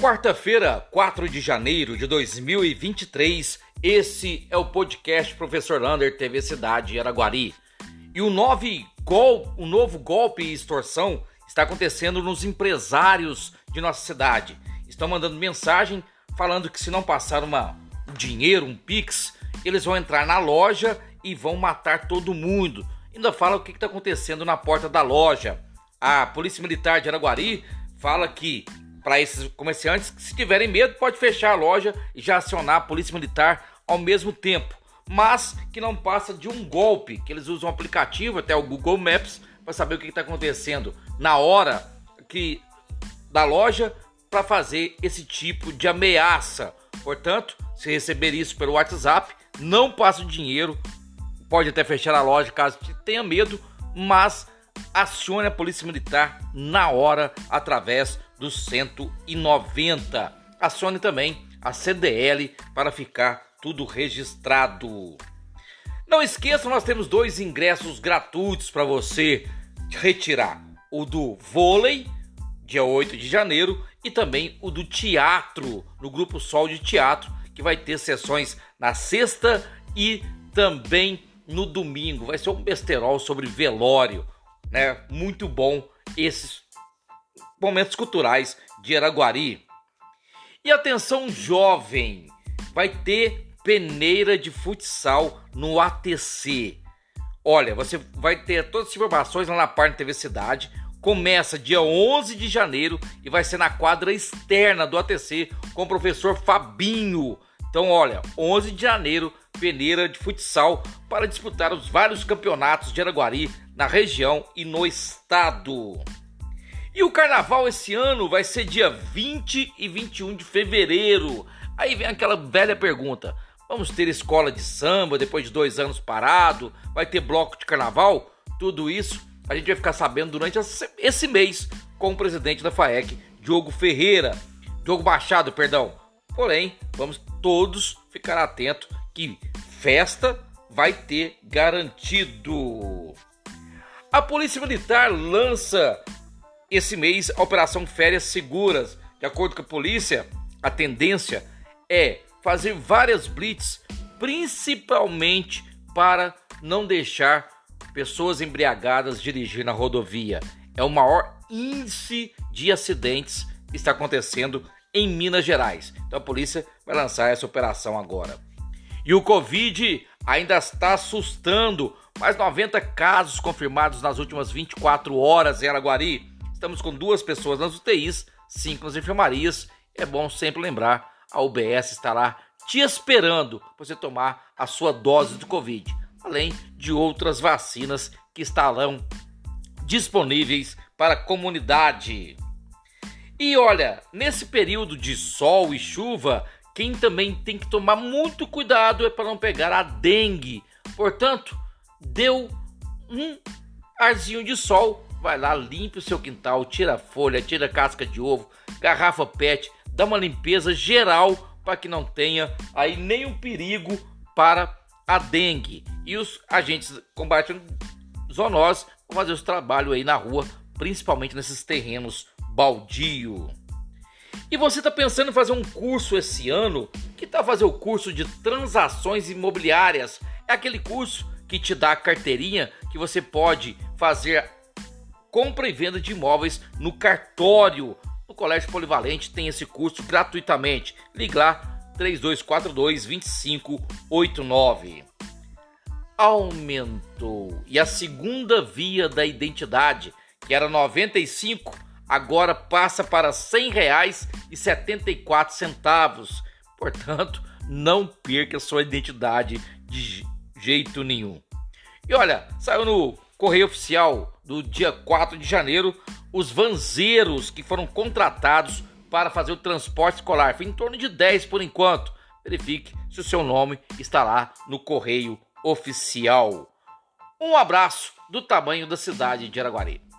Quarta-feira, 4 de janeiro de 2023, esse é o podcast Professor Lander TV Cidade Araguari. E o, novo gol, o novo golpe e extorsão está acontecendo nos empresários de nossa cidade. Estão mandando mensagem falando que se não passar uma, um dinheiro, um pix, eles vão entrar na loja e vão matar todo mundo. Ainda fala o que está acontecendo na porta da loja. A Polícia Militar de Araguari fala que para esses comerciantes que, se tiverem medo, pode fechar a loja e já acionar a polícia militar ao mesmo tempo. Mas que não passa de um golpe, que eles usam um aplicativo, até o Google Maps, para saber o que está acontecendo na hora que da loja para fazer esse tipo de ameaça. Portanto, se receber isso pelo WhatsApp, não passa o dinheiro, pode até fechar a loja caso tenha medo, mas acione a polícia militar na hora através do 190. Acione também a CDL para ficar tudo registrado. Não esqueça, nós temos dois ingressos gratuitos para você retirar: o do vôlei, dia 8 de janeiro, e também o do teatro, no Grupo Sol de Teatro, que vai ter sessões na sexta e também no domingo. Vai ser um besterol sobre velório, né? Muito bom esses momentos culturais de Araguari. E atenção jovem, vai ter peneira de futsal no ATC. Olha, você vai ter todas as informações lá na página TV Cidade. Começa dia 11 de janeiro e vai ser na quadra externa do ATC com o professor Fabinho. Então, olha, 11 de janeiro, peneira de futsal para disputar os vários campeonatos de Araguari na região e no estado. E o carnaval esse ano vai ser dia 20 e 21 de fevereiro. Aí vem aquela velha pergunta: vamos ter escola de samba depois de dois anos parado? Vai ter bloco de carnaval? Tudo isso a gente vai ficar sabendo durante esse mês com o presidente da FAEC, Diogo Ferreira. Diogo Machado, perdão. Porém, vamos todos ficar atentos que festa vai ter garantido. A Polícia Militar lança esse mês a Operação Férias Seguras. De acordo com a polícia, a tendência é fazer várias blitz, principalmente para não deixar pessoas embriagadas dirigir na rodovia. É o maior índice de acidentes que está acontecendo em Minas Gerais. Então a polícia vai lançar essa operação agora. E o Covid ainda está assustando. Mais 90 casos confirmados nas últimas 24 horas em Araguari. Estamos com duas pessoas nas UTIs, cinco nas enfermarias. É bom sempre lembrar, a UBS está lá te esperando para você tomar a sua dose de Covid, além de outras vacinas que estarão disponíveis para a comunidade. E olha, nesse período de sol e chuva, quem também tem que tomar muito cuidado é para não pegar a dengue. Portanto, deu um arzinho de sol vai lá, limpe o seu quintal, tira folha, tira casca de ovo, garrafa PET, dá uma limpeza geral para que não tenha aí nenhum perigo para a dengue. E os agentes combatendo zoonose vão fazer o trabalho aí na rua, principalmente nesses terrenos baldio. E você está pensando em fazer um curso esse ano? Que tal fazer o curso de transações imobiliárias? É aquele curso que te dá a carteirinha que você pode fazer compra e venda de imóveis no cartório. No Colégio Polivalente tem esse curso gratuitamente. Ligue lá 3242 2589. Aumentou. E a segunda via da identidade, que era 95, agora passa para R$ 100,74. Portanto, não perca sua identidade de jeito nenhum. E olha, saiu no Correio Oficial do dia 4 de janeiro, os vanzeiros que foram contratados para fazer o transporte escolar. Foi em torno de 10 por enquanto. Verifique se o seu nome está lá no Correio Oficial. Um abraço do tamanho da cidade de Araguari.